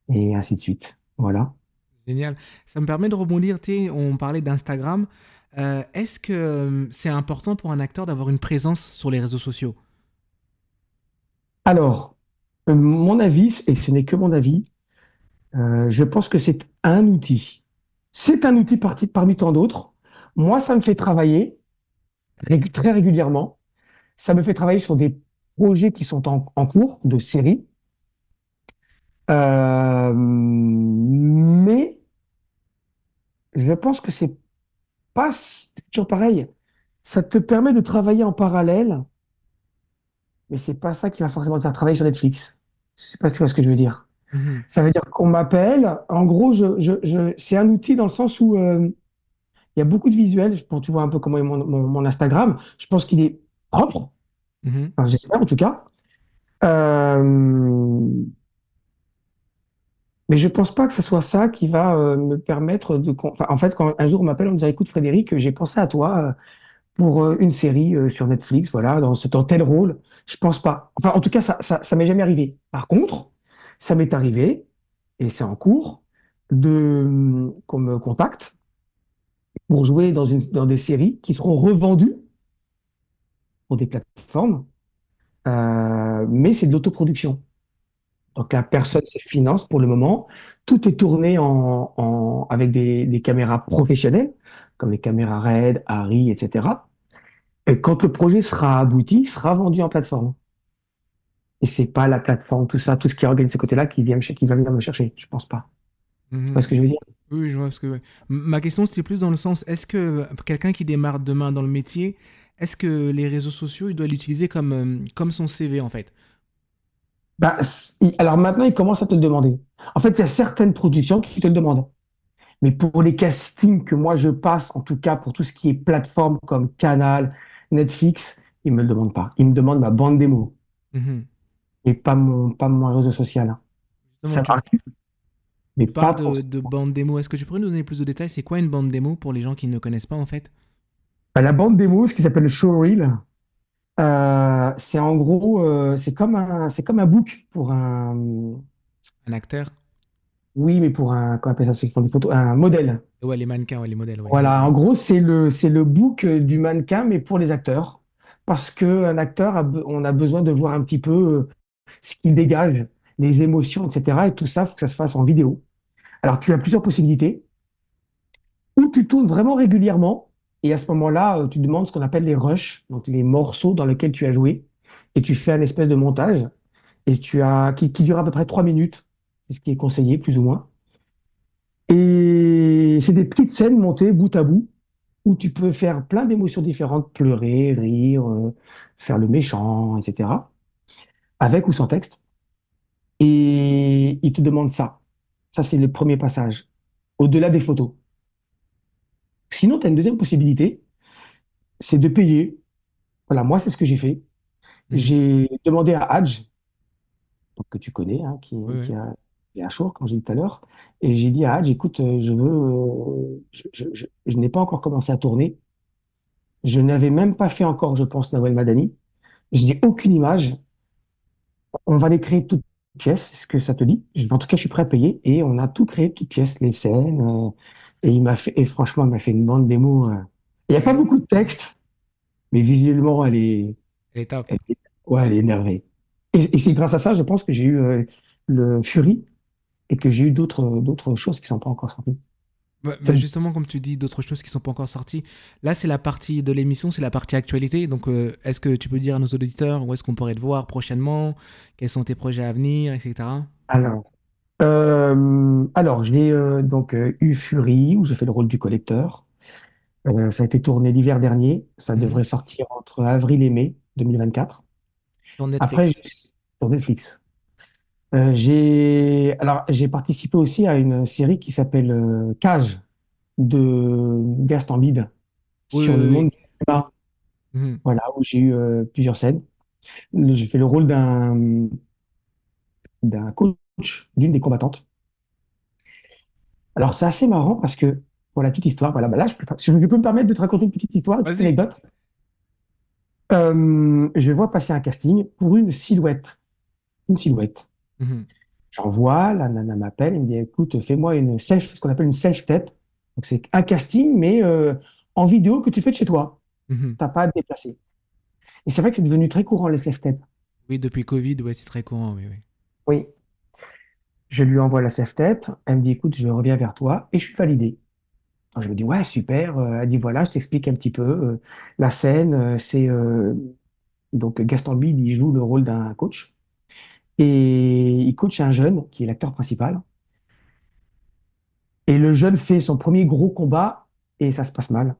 et ainsi de suite. Voilà. Génial. Ça me permet de rebondir, on parlait d'Instagram. Euh, Est-ce que euh, c'est important pour un acteur d'avoir une présence sur les réseaux sociaux? Alors, mon avis, et ce n'est que mon avis, euh, je pense que c'est un outil. C'est un outil parti- parmi tant d'autres. Moi, ça me fait travailler très régulièrement. Ça me fait travailler sur des projets qui sont en, cours de série. Euh, mais je pense que c'est pas toujours pareil. Ça te permet de travailler en parallèle, mais c'est pas ça qui va forcément te faire travailler sur Netflix. Je sais pas si tu vois ce que je veux dire. Mhm. Ça veut dire qu'on m'appelle. En gros, je, je, je- c'est un outil dans le sens où euh, il y a beaucoup de visuels. Pour tu vois un peu comment est mon, mon, mon Instagram. Je pense qu'il est propre. Mhm. Enfin, j'espère en tout cas. Euh, mais je pense pas que ce soit ça qui va euh, me permettre de. Enfin, en fait, quand un jour on m'appelle, on me dit, écoute Frédéric, j'ai pensé à toi pour une série sur Netflix, voilà, dans ce dans tel rôle. Je pense pas. Enfin, en tout cas, ça, ça, ça m'est jamais arrivé. Par contre, ça m'est arrivé et c'est en cours de qu'on me contacte pour jouer dans une dans des séries qui seront revendues pour des plateformes, euh, mais c'est de l'autoproduction. Donc la personne se finance pour le moment Tout est tourné en, avec des, caméras professionnelles, comme les caméras RED, ARRI, etc. Et quand le projet sera abouti, il sera vendu en plateforme. Et c'est pas la plateforme, tout ça, tout ce qui organise ce côté-là qui vient me, qui va venir me chercher. Je pense pas. Tu vois Mhm. ce que je veux dire? Oui, je vois ce que. ouais. Ma question, c'était plus dans le sens, est-ce que quelqu'un qui démarre demain dans le métier, est-ce que les réseaux sociaux, il doit l'utiliser comme, euh, comme son CV en fait? Bah, alors maintenant, il commence à te le demander. En fait, il y a certaines productions qui te le demandent. Mais pour les castings que moi je passe, en tout cas pour tout ce qui est plateforme comme Canal, Netflix, ils me le demandent pas. Ils me demandent ma bande démo Mhm. Et pas mon, pas mon réseau social. Ça tu, m'arrive, mais pas pour de, de bande démo. Est-ce que tu pourrais nous donner plus de détails? C'est quoi une bande démo pour les gens qui ne connaissent pas en fait? Bah, la bande démo, ce qui s'appelle le showreel, euh, c'est en gros, euh, c'est comme un, c'est comme un book pour un, Un acteur? oui, mais pour un, comment appelle ça, ceux qui font des photos, un modèle. Ouais, les mannequins, ouais, les modèles, ouais. Voilà, en gros, c'est le, c'est le book euh, du mannequin, mais pour les acteurs. Parce qu'un acteur, a be- on a besoin de voir un petit peu ce qu'il dégage, les émotions, etc. Et tout ça, faut que ça se fasse en vidéo. Alors, tu as plusieurs possibilités. Ou tu tournes vraiment régulièrement, et à ce moment-là, euh, tu demandes ce qu'on appelle les rushs, donc les morceaux dans lesquels tu as joué, et tu fais un espèce de montage, et tu as, qui, dure à peu près trois minutes, ce qui est conseillé, plus ou moins. Et c'est des petites scènes montées bout à bout où tu peux faire plein d'émotions différentes, pleurer, rire, euh, faire le méchant, etc. Avec ou sans texte. Et il te demande ça. Ça, c'est le premier passage. Au-delà des photos. Sinon, tu as une deuxième possibilité, c'est de payer. Voilà, moi, c'est ce que j'ai fait. Mhm. J'ai demandé à Hadj, que tu connais, hein, qui, Ouais, qui a, qui Chour, comme j'ai dit tout à l'heure. Et j'ai dit à Hadj, écoute, euh, je veux, euh, je, je- je- je n'ai pas encore commencé à tourner. Je n'avais même pas fait encore, je pense, Nawel Madani. Je n'ai aucune image. On va les créer toutes pièces. Est-ce que ça te dit? En tout cas, je suis prêt à payer. Et on a tout créé toutes pièces, les scènes. euh, et il m'a fait, et franchement, il m'a fait une bande démo. euh. Il n'y a pas beaucoup de texte, mais visuellement, elle est, Elle est top. elle est- ouais, elle est énervée. Et, et c'est grâce à ça, je pense que j'ai eu euh, le Fury et que j'ai eu d'autres, d'autres choses qui ne sont pas encore sorties. Bah, bah, me- justement, comme tu dis, d'autres choses qui sont pas encore sorties. Là, c'est la partie de l'émission, c'est la partie actualité. Donc, euh, est-ce que tu peux dire à nos auditeurs où est-ce qu'on pourrait te voir prochainement? Quels sont tes projets à venir, etc. Alors, euh, alors j'ai euh, donc eu Fury où j'ai fait le rôle du collecteur. Euh, ça a été tourné l'hiver dernier. Ça Mhm. devrait sortir entre avril et mai 2024. Sur Après, Netflix. j'ai- sur Netflix. Euh, j'ai alors j'ai participé aussi à une série qui s'appelle euh, Cage de Gaston Bide Oui, sur oui, le monde du cinéma. Mhm. Voilà, où j'ai eu euh, plusieurs scènes. J'ai fait le rôle d'un d'un coach d'une des combattantes. Alors, c'est assez marrant parce que, pour la petite histoire, voilà, bah là, je peux, je peux me permettre de te raconter une petite histoire, une petite anecdote. Je vois passer un casting pour une silhouette. Une silhouette. Mhm. J'envoie, la nana m'appelle, elle me dit, écoute, fais-moi une self, ce qu'on appelle une self-tape. Donc, c'est un casting, mais euh, en vidéo que tu fais de chez toi. Mhm. T'as pas à te déplacer. Et c'est vrai que c'est devenu très courant, les self-tapes. Oui, depuis Covid, ouais, c'est très courant, oui, oui. Oui. Je lui envoie la self-tape. Elle me dit, écoute, je reviens vers toi et je suis validé. Alors, je me dis, ouais, super. Euh, Elle dit, voilà, je t'explique un petit peu. Euh, la scène, c'est euh, donc Gaston Bide, il joue le rôle d'un coach et il coach un jeune qui est l'acteur principal. Et le jeune fait son premier gros combat et ça se passe mal.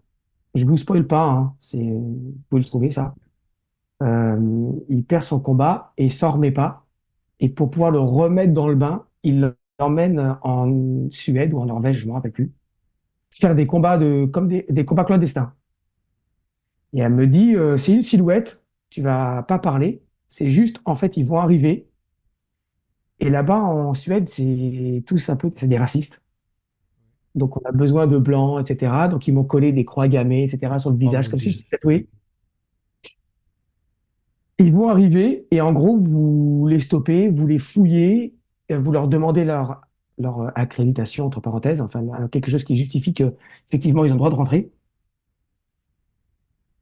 Je vous spoil pas, hein, c'est, vous pouvez le trouver ça. Euh, il perd son combat et s'en remet pas. Et pour pouvoir le remettre dans le bain, il l'emmène en Suède ou en Norvège, je me rappelle plus, faire des combats de, comme des, des combats clandestins. Et elle me dit, euh, c'est une silhouette, tu vas pas parler, c'est juste, en fait, ils vont arriver. Et là-bas, en Suède, c'est tous un peu, c'est des racistes. Donc, on a besoin de blancs, etc. Donc, ils m'ont collé des croix gammées, etc. sur le Oh visage, comme si j'étais tatoué. Ils vont arriver et en gros, vous les stoppez, vous les fouillez, vous leur demandez leur, leur euh, accréditation, entre parenthèses, enfin, quelque chose qui justifie que, effectivement, ils ont le droit de rentrer.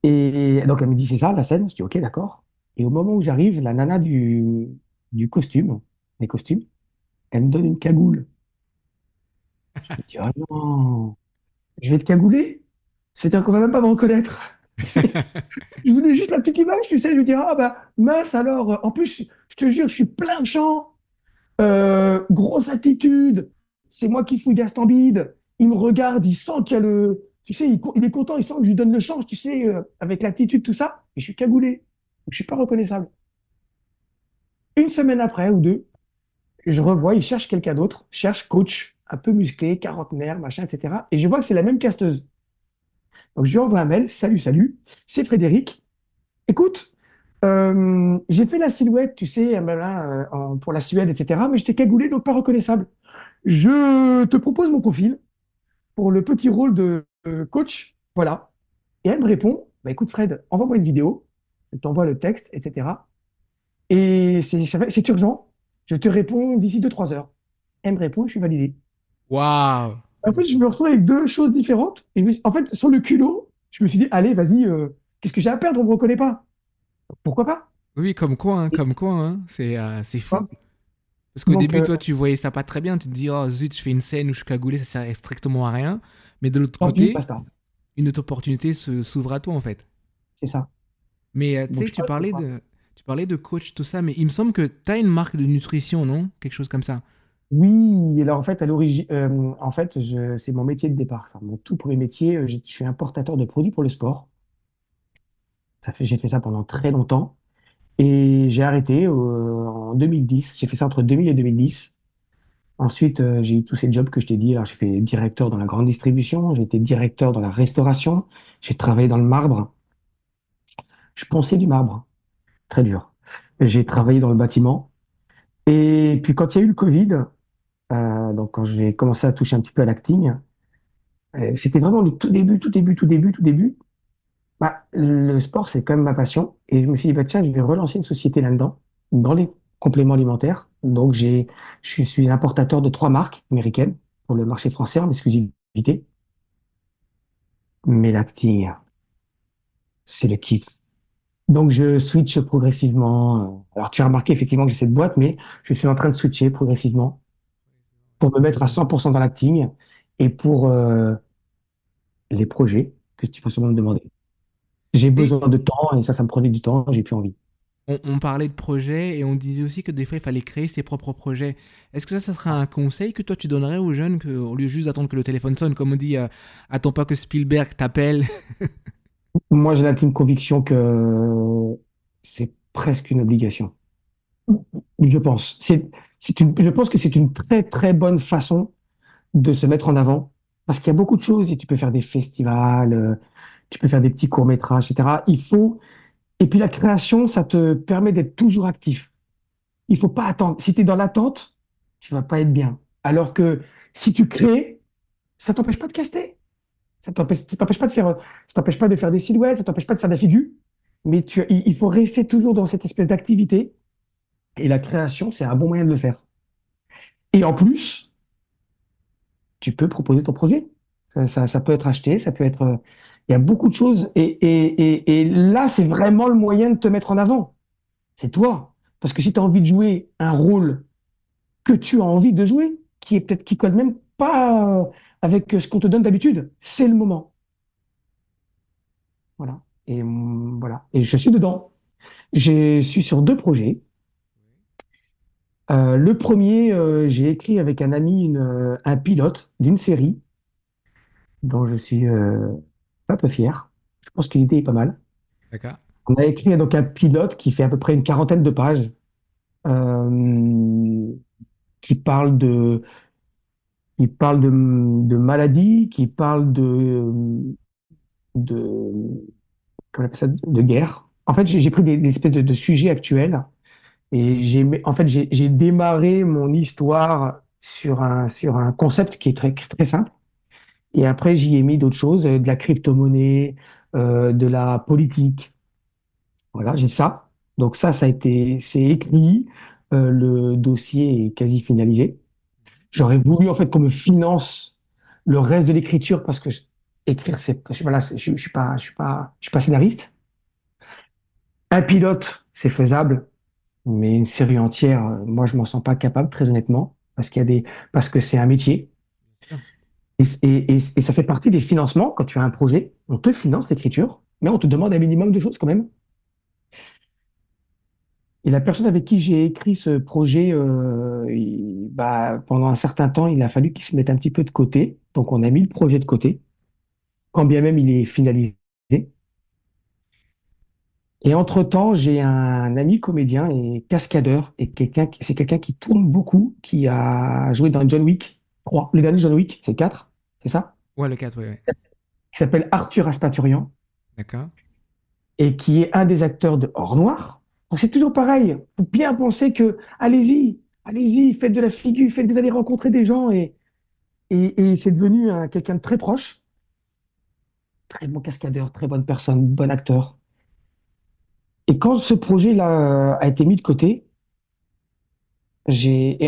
Et donc, elle me dit, c'est ça, la scène? Je dis, ok, d'accord. Et au moment où j'arrive, la nana du, du costume, des costumes, elle me donne une cagoule. Je me dis, oh non, je vais te cagouler. C'est-à-dire qu'on va même pas me reconnaître. Je voulais juste la petite image, tu sais, je me dis, ah bah mince alors, en plus, je te jure, je suis plein de champ, euh, grosse attitude, c'est moi qui fouille Gaston Bide, il me regarde, il sent qu'il y a le, tu sais, il, il est content, il sent que je lui donne le change, tu sais, euh, avec l'attitude, tout ça, et je suis cagoulé, je suis pas reconnaissable. Une semaine après ou deux, je revois, il cherche quelqu'un d'autre, cherche coach, un peu musclé, quarantenaire, machin, etc. Et je vois que c'est la même casteuse. Donc je lui envoie un mail, salut, salut, c'est Frédéric. Écoute, euh, j'ai fait la silhouette, tu sais, euh, pour la Suède, etc. Mais j'étais cagoulé, donc pas reconnaissable. Je te propose mon profil pour le petit rôle de euh, coach. Voilà. Et elle me répond, bah, écoute Fred, envoie-moi une vidéo, je t'envoie le texte, etc. Et c'est urgent. Je te réponds d'ici deux trois heures. Elle me répond, je suis validé. Waouh! En fait, je me retrouve avec deux choses différentes. Et en fait, sur le culot, je me suis dit, allez, vas-y, euh, qu'est-ce que j'ai à perdre? On me reconnaît pas. Pourquoi pas? Oui, comme quoi, hein, comme quoi, hein, c'est euh, c'est fou. Parce qu'au début, euh, toi, tu voyais ça pas très bien. Tu te dis, oh zut, je fais une scène où je suis cagoulé, ça sert strictement à rien. Mais de l'autre côté, une autre opportunité s'ouvre à toi, en fait. C'est ça. Mais euh, tu sais, tu parlais de, parlais de coach, tout ça, mais il me semble que tu as une marque de nutrition, non? Quelque chose comme ça. Oui, alors en fait, à l'origine, euh, en fait, c'est mon métier de départ, ça. Mon tout premier métier, euh, je suis importateur de produits pour le sport. J'ai fait ça pendant très longtemps. Et j'ai arrêté euh, en 2010. J'ai fait ça entre 2000 et 2010. Ensuite, j'ai eu tous ces jobs que je t'ai dit. Alors, j'ai fait directeur dans la grande distribution, j'ai été directeur dans la restauration, j'ai travaillé dans le marbre. Je ponçais du marbre, très dur. J'ai travaillé dans le bâtiment. Et puis, quand il y a eu le Covid, euh, donc quand j'ai commencé à toucher un petit peu à l'acting, euh, c'était vraiment le tout début, tout début, tout début, tout début. Bah, le sport, c'est quand même ma passion. Et je me suis dit, bah, tiens, je vais relancer une société là-dedans, dans les compléments alimentaires. Donc, je suis importateur de trois marques américaines pour le marché français en exclusivité. Mais l'acting, c'est le kiff. Donc, je switch progressivement. Alors, tu as remarqué effectivement que j'ai cette boîte, mais je suis en train de switcher progressivement pour me mettre à 100% dans l'acting et pour euh, les projets que tu vas sûrement me demander. J'ai besoin de temps et ça, ça me prenait du temps, j'ai plus envie. on, on parlait de projets et on disait aussi que des fois, il fallait créer ses propres projets. Est-ce que ça, ça serait un conseil que toi, tu donnerais aux jeunes que, au lieu juste d'attendre que le téléphone sonne, comme on dit, euh, attends pas que Spielberg t'appelle? Moi, j'ai l'intime conviction que c'est presque une obligation. Je pense. Je pense que c'est une très, très bonne façon de se mettre en avant parce qu'il y a beaucoup de choses et tu peux faire des festivals, euh, tu peux faire des petits courts-métrages, etc. Il faut, et puis la création, ça te permet d'être toujours actif. Il faut pas attendre. Si tu es dans l'attente, tu vas pas être bien. Alors que si tu crées, ça t'empêche pas de caster. Ça t'empêche, t'empêche pas de faire, ça t'empêche pas de faire des silhouettes, ça t'empêche pas de faire des figures. Mais tu, il, faut rester toujours dans cette espèce d'activité. Et la création, c'est un bon moyen de le faire. Et en plus, tu peux proposer ton projet. Ça, peut être acheté, ça peut être, euh, il y a beaucoup de choses. Et, et là, c'est vraiment le moyen de te mettre en avant. C'est toi. Parce que si tu as envie de jouer un rôle que tu as envie de jouer, qui est peut-être qui colle même pas avec ce qu'on te donne d'habitude, c'est le moment. Voilà. Et voilà. Et je suis dedans. Je suis sur deux projets. Euh, le premier, euh, j'ai écrit avec un ami une, euh, un pilote d'une série dont je suis un peu fier. Je pense que l'idée est pas mal. D'accord. On a écrit donc un pilote qui fait à peu près une quarantaine de pages, qui parle de, qui parle de, de maladies, qui parle de, de, comment on appelle ça, de guerre. En fait, j'ai pris des, espèces de, de sujets actuels et j'ai, en fait, j'ai j'ai démarré mon histoire sur un, sur un concept qui est très, très simple. Et après, j'y ai mis d'autres choses, euh, de la crypto-monnaie, euh, de la politique. Voilà, j'ai ça. Donc ça, ça a été, c'est écrit. Euh, le dossier est quasi finalisé. J'aurais voulu en fait qu'on me finance le reste de l'écriture parce que écrire, c'est, je, voilà, je, je suis pas, je suis pas, je suis pas scénariste. Un pilote, c'est faisable, mais une série entière, euh, moi, je m'en sens pas capable, très honnêtement, parce qu'il y a des, parce que c'est un métier. Et, et, et, et ça fait partie des financements. Quand tu as un projet, on te finance l'écriture, mais on te demande un minimum de choses quand même. Et la personne avec qui j'ai écrit ce projet, euh, il- bah, pendant un certain temps, il a fallu qu'il se mette un petit peu de côté. Donc, on a mis le projet de côté, quand bien même il est finalisé. Et entre-temps, j'ai un ami comédien et cascadeur, et quelqu'un, c'est quelqu'un qui tourne beaucoup, qui a joué dans John Wick 3. Le dernier John Wick, c'est 4, c'est ça? Ouais, le 4, ouais, ouais. Qui s'appelle Arthur Aspaturian, D'accord. et qui est un des acteurs de Hors Noir. C'est toujours pareil. Faut bien penser que, allez-y, allez-y, faites de la figure, faites, vous allez rencontrer des gens, et, c'est devenu un- quelqu'un de très proche, très bon cascadeur, très bonne personne, bon acteur. Et quand ce projet-là euh, a été mis de côté,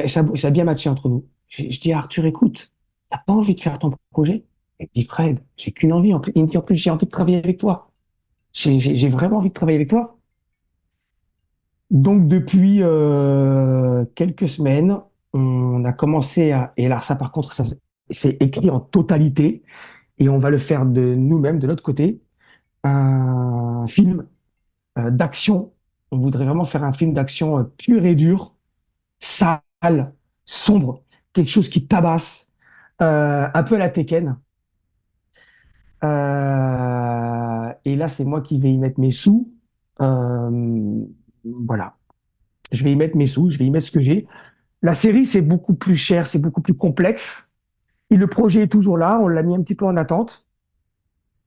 ça, ça a bien matché entre nous. Je dis à Arthur, écoute, t'as pas envie de faire ton projet? Il dit, Fred, j'ai qu'une envie. Il me dit, en plus, j'ai envie de travailler avec toi. J'ai vraiment envie de travailler avec toi. Donc, depuis euh, quelques semaines, on a commencé à, et là, ça, par contre, ça, c'est écrit en totalité, et on va le faire de nous-mêmes, de notre côté, un film euh, d'action. On voudrait vraiment faire un film d'action euh, pur et dur, sale, sombre, quelque chose qui tabasse, un peu à la Tekken. Et là, c'est moi qui vais y mettre mes sous. Voilà. Je vais y mettre mes sous, je vais y mettre ce que j'ai. La série, c'est beaucoup plus cher, c'est beaucoup plus complexe. Et le projet est toujours là, on l'a mis un petit peu en attente.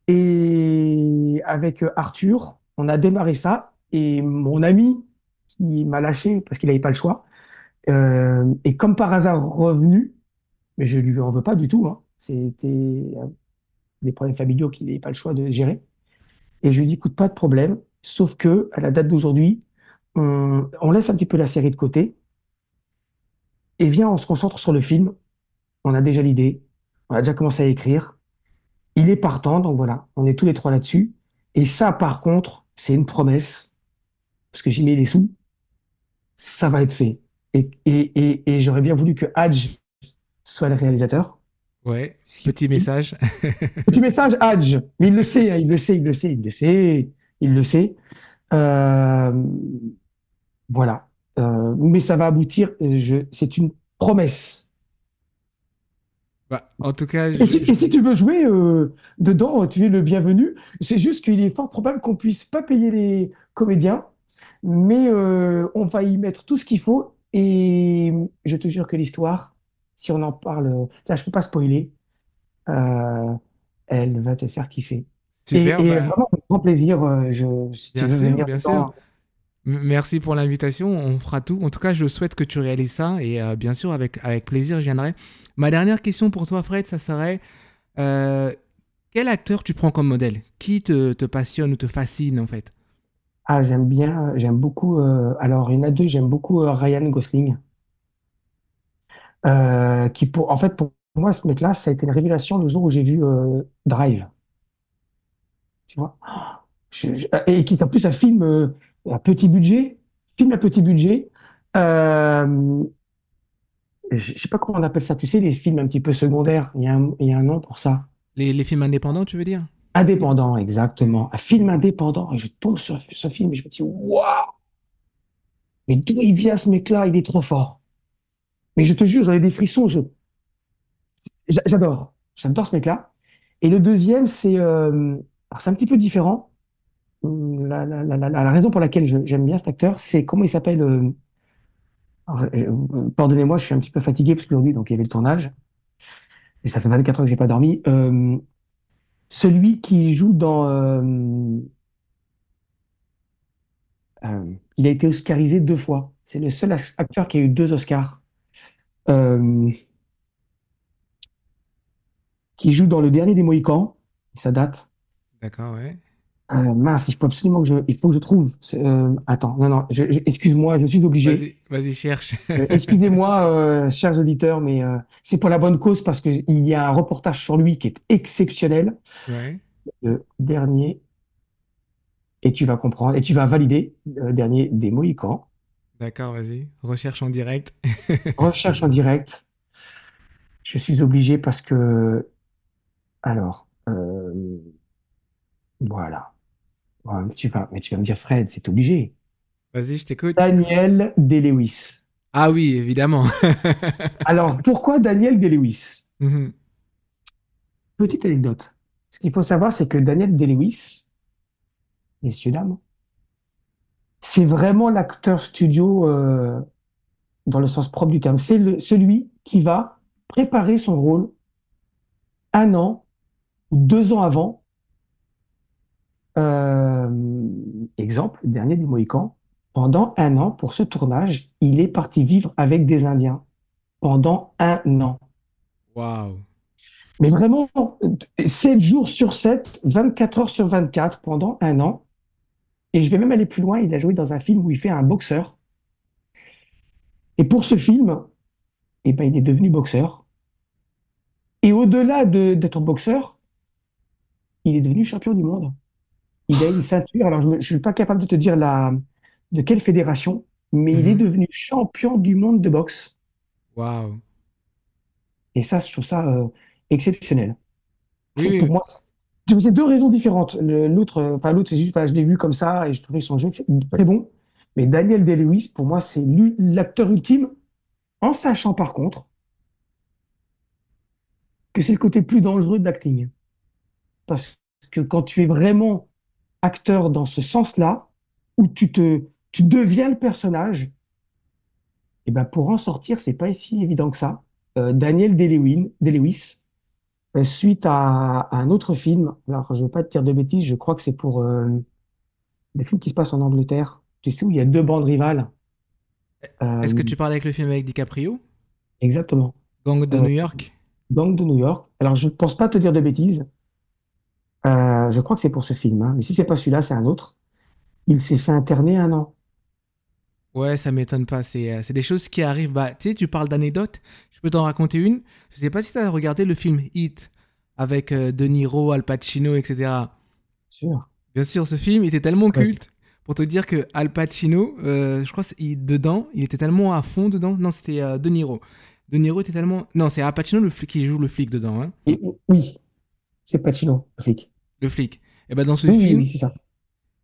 Et avec euh, Arthur, on a démarré ça. Et mon ami, qui m'a lâché parce qu'il n'avait pas le choix, euh, est comme par hasard revenu, mais je lui en veux pas du tout. hein. C'était euh, des problèmes familiaux qu'il n'avait pas le choix de gérer. Et je lui dis, écoute, pas de problème, sauf que à la date d'aujourd'hui, on, on laisse un petit peu la série de côté et viens, on se concentre sur le film. On a déjà l'idée, on a déjà commencé à écrire. Il est partant, donc voilà, on est tous les trois là-dessus. Et ça, par contre, c'est une promesse, parce que j'y mets les sous, ça va être fait. Et, et, et, et j'aurais bien voulu que Hadj soit le réalisateur. Ouais, petit message. Petit message, Hadj, mais il le sait, hein, il le sait, il le sait, il le sait, il le sait. Euh, voilà. Euh, mais ça va aboutir, je, c'est une promesse. Bah, en tout cas, Et si, je- et si tu veux jouer euh, dedans, tu es le bienvenu. C'est juste qu'il est fort probable qu'on puisse pas payer les comédiens, mais euh, on va y mettre tout ce qu'il faut. Et je te jure que l'histoire, si on en parle, là je peux pas spoiler, euh, elle va te faire kiffer. Super, et bah, vraiment, avec grand plaisir, euh, je, si tu bien veux sûr, venir bien dedans, sûr. Merci pour l'invitation, on fera tout. En tout cas, je souhaite que tu réalises ça et euh, bien sûr, avec, avec plaisir, je viendrai. Ma dernière question pour toi, Fred, ça serait euh, quel acteur tu prends comme modèle? Qui te, te passionne ou te fascine en fait? Ah, j'aime bien, j'aime beaucoup. euh, alors, il y en a deux, j'aime beaucoup Ryan Gosling. Qui pour, en fait, pour moi, ce mec-là, ça a été une révélation le jour où j'ai vu Drive. Tu vois? Et qui est en plus un film à petit budget, film à petit budget. Euh, je sais pas comment on appelle ça. Tu sais, les films un petit peu secondaires. Il y a un, il y a un nom pour ça. les, les films indépendants, tu veux dire? Indépendant, exactement. Un film indépendant. Et je tombe sur ce film et je me dis, waouh! Mais d'où il vient ce mec-là? Il est trop fort. Mais je te jure, j'avais des frissons. Je, j'a- j'adore. J'adore ce mec-là. Et le deuxième, c'est, euh, c'est un petit peu différent. La, raison pour laquelle j'aime bien cet acteur, c'est comment il s'appelle. euh, alors, euh, pardonnez-moi, je suis un petit peu fatigué parce qu'aujourd'hui, donc il y avait le tournage et ça fait 24 heures que j'ai pas dormi. Euh, celui qui joue dans, euh, euh, il a été oscarisé deux fois. C'est le seul ac- acteur qui a eu deux Oscars. Euh, qui joue dans le dernier des Mohicans. Ça date. D'accord, ouais. Euh, mince, il faut absolument que je, il faut que je trouve. Euh, attends, non, non, je- je- excuse-moi, je suis obligé. Vas-y, vas-y, cherche. Euh, excusez-moi, euh, chers auditeurs, mais euh, c'est pour la bonne cause parce qu'il y a un reportage sur lui qui est exceptionnel. Ouais, Le dernier, et tu vas comprendre, et tu vas valider, le dernier des Mohicans. d'accord, vas-y. Recherche en direct. Recherche en direct. Je suis obligé parce que, alors, euh, voilà. Mais tu vas, mais tu vas me dire, Fred, c'est obligé. Vas-y, je t'écoute. Daniel Day-Lewis. Ah oui, évidemment. Alors, pourquoi Daniel Day-Lewis? Mhm. Petite anecdote. Ce qu'il faut savoir, c'est que Daniel Day-Lewis, messieurs, dames, c'est vraiment l'acteur studio euh, dans le sens propre du terme. C'est celui qui va préparer son rôle un an ou deux ans avant. Euh, exemple, le dernier des Mohicans. Pendant un an, pour ce tournage, il est parti vivre avec des Indiens. Pendant un an. Waouh. Mais vraiment, 7 jours sur 7, 24 heures sur 24, pendant un an. Et je vais même aller plus loin, il a joué dans un film où il fait un boxeur. Et pour ce film, eh ben, il est devenu boxeur. Et au-delà de- d'être boxeur, il est devenu champion du monde. Il a une ceinture, alors je ne suis pas capable de te dire la, de quelle fédération, mais il est Mhm. devenu champion du monde de boxe. Waouh. Et ça, je trouve ça euh, exceptionnel. Oui, pour moi, c'est deux raisons différentes. L'autre, euh, enfin l'autre, c'est juste, bah, je l'ai vu comme ça et je trouvais son jeu très bon. Mais Daniel Day-Lewis, pour moi, c'est l'acteur ultime, en sachant par contre que c'est le côté plus dangereux de l'acting. Parce que quand tu es vraiment acteur dans ce sens-là, où tu te, tu deviens le personnage, et ben pour en sortir, c'est pas si évident que ça. Euh, Daniel Day-Lewis, euh, suite à, à un autre film, alors je veux pas te dire de bêtises, je crois que c'est pour euh, le film qui se passe en Angleterre. Tu sais où il y a deux bandes rivales. Est-ce que Euh, tu parles avec le film avec DiCaprio? exactement. Gang de Euh, New York? Gang de New York. Alors je pense pas te dire de bêtises. Euh, je crois que c'est pour ce film, hein. Mais si c'est pas celui-là, c'est un autre. Il s'est fait interner un an. Ouais, ça m'étonne pas. C'est euh, des choses qui arrivent. Bah, tu sais, tu parles d'anecdotes. Je peux t'en raconter une. Je sais pas si tu as regardé le film Hit avec euh, De Niro, Al Pacino, etc. Sûr. Bien sûr, ce film était tellement Ouais. culte. Pour te dire que Al Pacino, euh, je crois il- dedans, il était tellement à fond dedans. Non, c'était De Niro. De Niro était tellement. Non, c'est Al Pacino le flic qui joue le flic dedans. Hein. Oui, c'est Pacino, le flic. Le flic. Et ben dans ce Oui, film, oui, ça. Bah,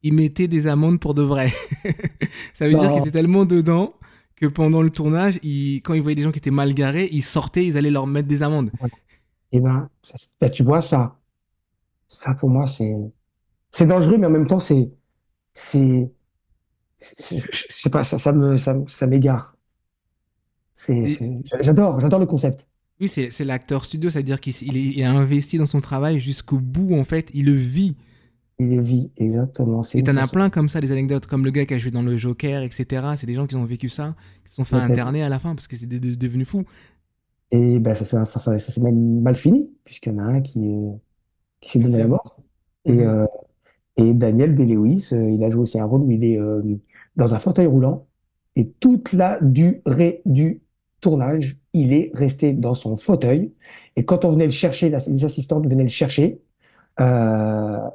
il mettait des amendes pour de vrai. ça veut dire qu'il était tellement dedans que pendant le tournage, il- quand il voyait des gens qui étaient mal garés, ils sortaient, ils allaient leur mettre des amendes. Et ben, ça, c'est- ben, tu vois ça, ça pour moi c'est c'est dangereux, mais en même temps c'est c'est je sais pas, ça ça me ça, ça m'égare. C'est- j'adore j'adore le concept. Oui, c'est l'acteur studio, ça veut dire qu'il il a investi dans son travail jusqu'au bout, en fait, il le vit. Il le vit exactement. Et t'en as plein comme ça, des anecdotes, comme le gars qui a joué dans le Joker, etc. C'est des gens qui ont vécu ça, qui se sont fait interner à la fin parce que c'est de- de- devenu fou. Et ben ça ça ça, ça, s'est même mal fini puisqu'il y en a un qui qui s'est donné la mort. Et Mhm. euh, et Daniel Day-Lewis, euh, il a joué aussi un rôle où il est euh, dans un fauteuil roulant et toute la durée du tournage, il est resté dans son fauteuil. Et quand on venait le chercher, les assistantes venaient le chercher, euh,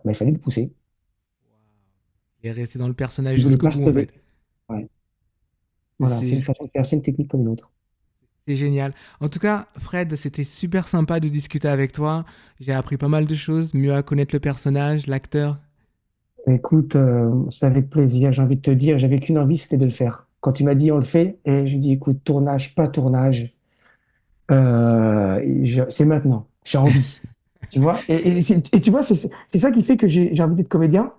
ben, il fallait le pousser. Il est resté dans le personnage jusqu'au bout, en. Voilà, C'est- une façon de faire, une technique comme une autre. C'est génial. En tout cas, Fred, c'était super sympa de discuter avec toi. J'ai appris pas mal de choses, mieux à connaître le personnage, l'acteur. Écoute, euh, c'est avec plaisir. J'ai envie de te dire, j'avais qu'une envie, c'était de le faire. Quand tu m'as dit on le fait, et je dis écoute, tournage, pas tournage, euh, c'est maintenant. J'ai envie. Tu vois? Et, et c'est- et tu vois, c'est ça qui fait que j'ai envie d'être comédien.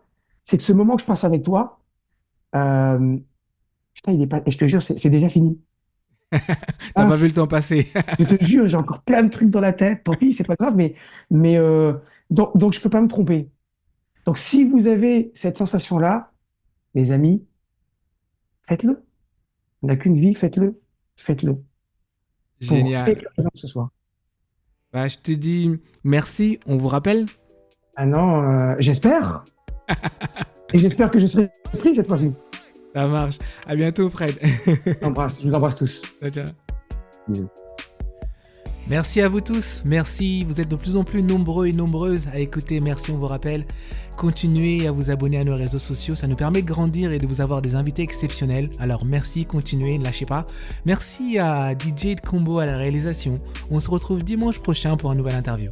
C'est que ce moment que je passe avec toi, euh, putain, il est pas, et je te jure, c'est c'est déjà fini. T'as Ah, pas vu le temps passer. je te jure, j'ai encore plein de trucs dans la tête. Tant pis, c'est pas grave, mais, mais euh, donc, donc je peux pas me tromper. Donc si vous avez cette sensation-là, les amis, faites-le. On n'a qu'une vie, faites-le. Faites-le. Pour Génial. ce soir. Bah, je te dis merci. On vous rappelle Ah non, euh, j'espère. Et j'espère que je serai pris cette fois-ci. Ça marche. À bientôt, Fred. Je vous embrasse tous. ciao, ciao. Bisous. Merci à vous tous, merci, vous êtes de plus en plus nombreux et nombreuses à écouter, merci, on vous rappelle. Continuez à vous abonner à nos réseaux sociaux, ça nous permet de grandir et de vous avoir des invités exceptionnels. Alors merci, continuez, ne lâchez pas. Merci à DJ de Combo à la réalisation. On se retrouve dimanche prochain pour un nouvel interview.